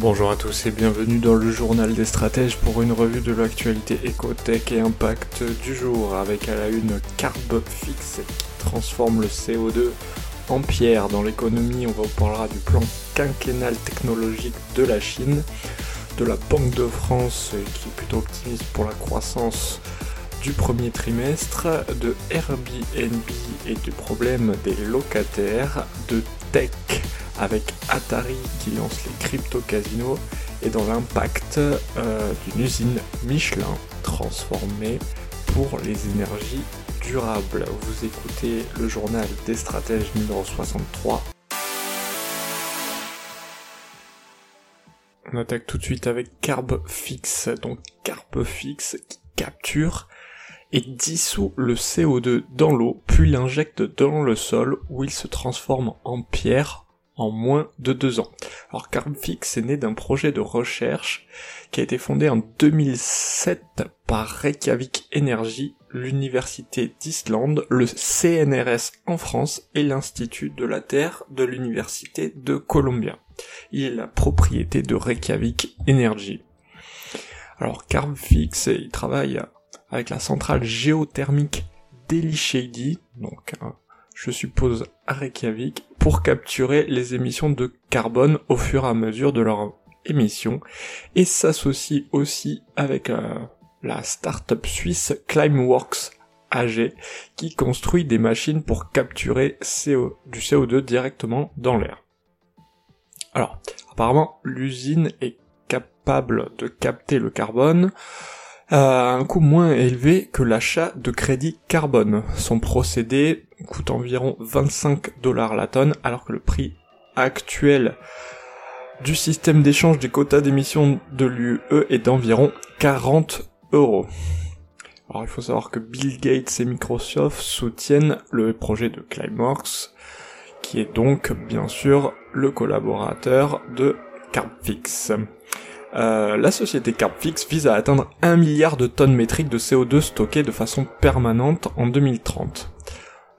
Bonjour à tous et bienvenue dans le journal des stratèges pour une revue de l'actualité écotech et impact du jour avec à la une Carbfix qui transforme le CO2 en pierre dans l'économie. On vous parlera du plan quinquennal technologique de la Chine, de la Banque de France qui est plutôt optimiste pour la croissance du premier trimestre, de Airbnb et du problème des locataires, de tech avec Atari qui lance les crypto-casinos et dans l'impact euh, d'une usine Michelin transformée pour les énergies durables. Vous écoutez le journal des stratèges numéro 63. On attaque tout de suite avec Carbfix. Donc Carbfix qui capture et dissout le CO2 dans l'eau, puis l'injecte dans le sol où il se transforme en pierre en moins de deux ans. Alors Carbfix est né d'un projet de recherche qui a été fondé en 2007 par Reykjavik Energy, l'université d'Islande, le CNRS en France et l'Institut de la Terre de l'université de Columbia. Il est la propriété de Reykjavik Energy. Alors Carbfix, il travaille avec la centrale géothermique d'Eli donc je suppose à Reykjavik, pour capturer les émissions de carbone au fur et à mesure de leur émission, et s'associe aussi avec euh, la start-up suisse Climeworks AG, qui construit des machines pour capturer du CO2 directement dans l'air. Alors, apparemment, l'usine est capable de capter le carbone à un coût moins élevé que l'achat de crédit carbone. Son procédé coûte environ 25 dollars la tonne, alors que le prix actuel du système d'échange des quotas d'émission de l'UE est d'environ 40 euros. Alors il faut savoir que Bill Gates et Microsoft soutiennent le projet de Climeworks, qui est donc bien sûr le collaborateur de Carbfix. Euh, la société Carbfix vise à atteindre 1 milliard de tonnes métriques de CO2 stockées de façon permanente en 2030.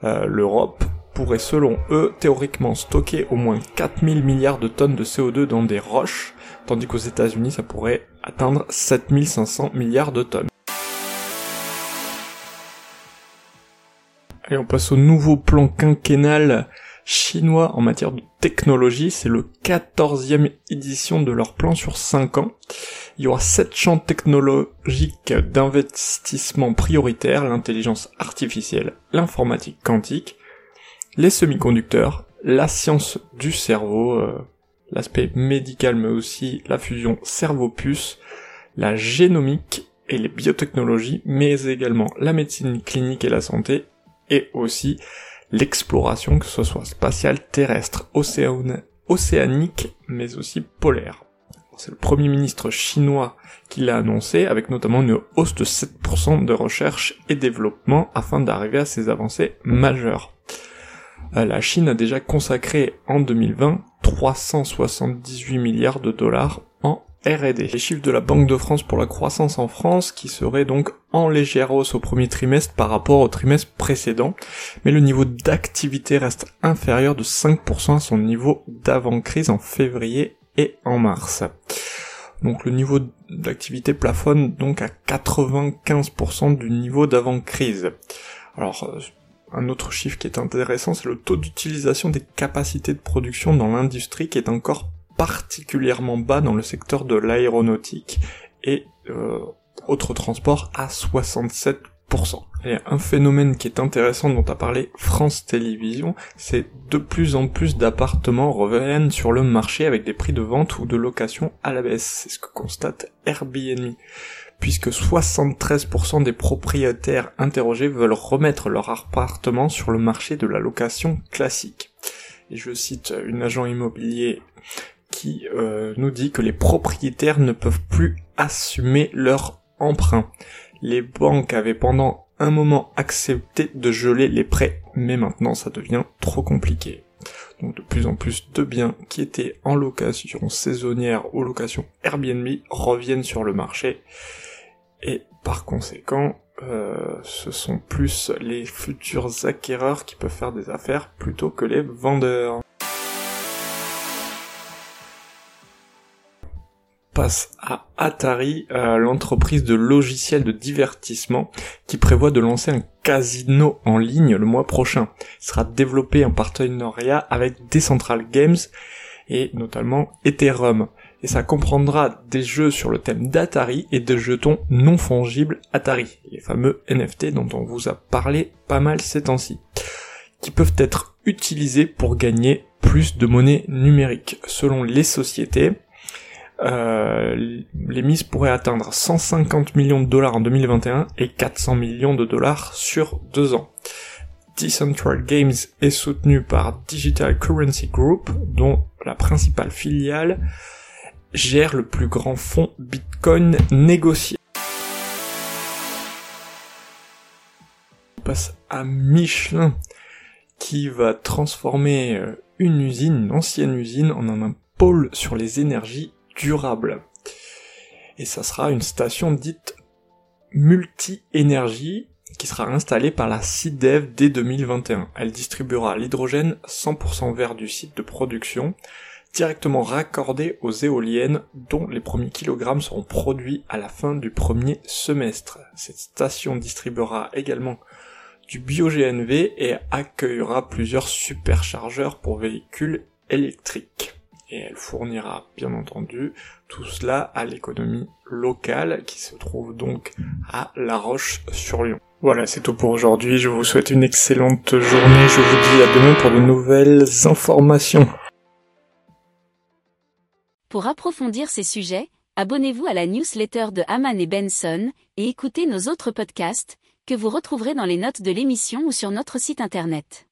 Euh, L'Europe pourrait selon eux théoriquement stocker au moins 4000 milliards de tonnes de CO2 dans des roches, tandis qu'aux États-Unis ça pourrait atteindre 7500 milliards de tonnes. Et on passe au nouveau plan quinquennal chinois en matière de technologie. C'est le 14e édition de leur plan sur 5 ans. Il y aura 7 champs technologiques d'investissement prioritaires, l'intelligence artificielle, l'informatique quantique, les semi-conducteurs, la science du cerveau, euh, l'aspect médical mais aussi la fusion cerveau-puce, la génomique et les biotechnologies, mais également la médecine clinique et la santé, et aussi l'exploration, que ce soit spatiale, terrestre, océanique, mais aussi polaire. C'est le premier ministre chinois qui l'a annoncé, avec notamment une hausse de 7% de recherche et développement afin d'arriver à ces avancées majeures. Euh, la Chine a déjà consacré en 2020 378 milliards de dollars R&D. Les chiffres de la Banque de France pour la croissance en France qui seraient donc en légère hausse au premier trimestre par rapport au trimestre précédent, mais le niveau d'activité reste inférieur de 5% à son niveau d'avant-crise en février et en mars. Donc le niveau d'activité plafonne donc à 95% du niveau d'avant-crise. Alors euh, un autre chiffre qui est intéressant, c'est le taux d'utilisation des capacités de production dans l'industrie qui est encore particulièrement bas dans le secteur de l'aéronautique et euh, autres transports à 67%. Et un phénomène qui est intéressant dont a parlé France Télévisions, c'est de plus en plus d'appartements reviennent sur le marché avec des prix de vente ou de location à la baisse. C'est ce que constate Airbnb. Puisque 73% des propriétaires interrogés veulent remettre leur appartement sur le marché de la location classique. Et je cite une agent immobilier qui euh, nous dit que les propriétaires ne peuvent plus assumer leur emprunt. Les banques avaient pendant un moment accepté de geler les prêts, mais maintenant ça devient trop compliqué. Donc de plus en plus de biens qui étaient en location saisonnière ou location Airbnb reviennent sur le marché. Et par conséquent, euh, ce sont plus les futurs acquéreurs qui peuvent faire des affaires plutôt que les vendeurs. À Atari, euh, l'entreprise de logiciels de divertissement qui prévoit de lancer un casino en ligne le mois prochain. Il sera développé en partenariat avec Decentral Games et notamment Ethereum. Et ça comprendra des jeux sur le thème d'Atari et des jetons non fongibles Atari, les fameux NFT dont on vous a parlé pas mal ces temps-ci, qui peuvent être utilisés pour gagner plus de monnaie numérique. Selon les sociétés, euh, les mises pourraient atteindre 150 millions de dollars en 2021 et 400 millions de dollars sur deux ans. Decentral Games est soutenu par Digital Currency Group, dont la principale filiale gère le plus grand fonds Bitcoin négocié. On passe à Michelin, qui va transformer euh, une usine, une ancienne usine, en un pôle sur les énergies durable. Et ça sera une station dite multi-énergie qui sera installée par la CIDEV dès 2021. Elle distribuera l'hydrogène 100% vert du site de production directement raccordé aux éoliennes dont les premiers kilogrammes seront produits à la fin du premier semestre. Cette station distribuera également du bio-GNV et accueillera plusieurs superchargeurs pour véhicules électriques et elle fournira bien entendu tout cela à l'économie locale qui se trouve donc à La Roche-sur-Yon. Voilà, c'est tout pour aujourd'hui. Je vous souhaite une excellente journée. Je vous dis à demain pour de nouvelles informations. Pour approfondir ces sujets, abonnez-vous à la newsletter de Haman et Benson et écoutez nos autres podcasts que vous retrouverez dans les notes de l'émission ou sur notre site internet.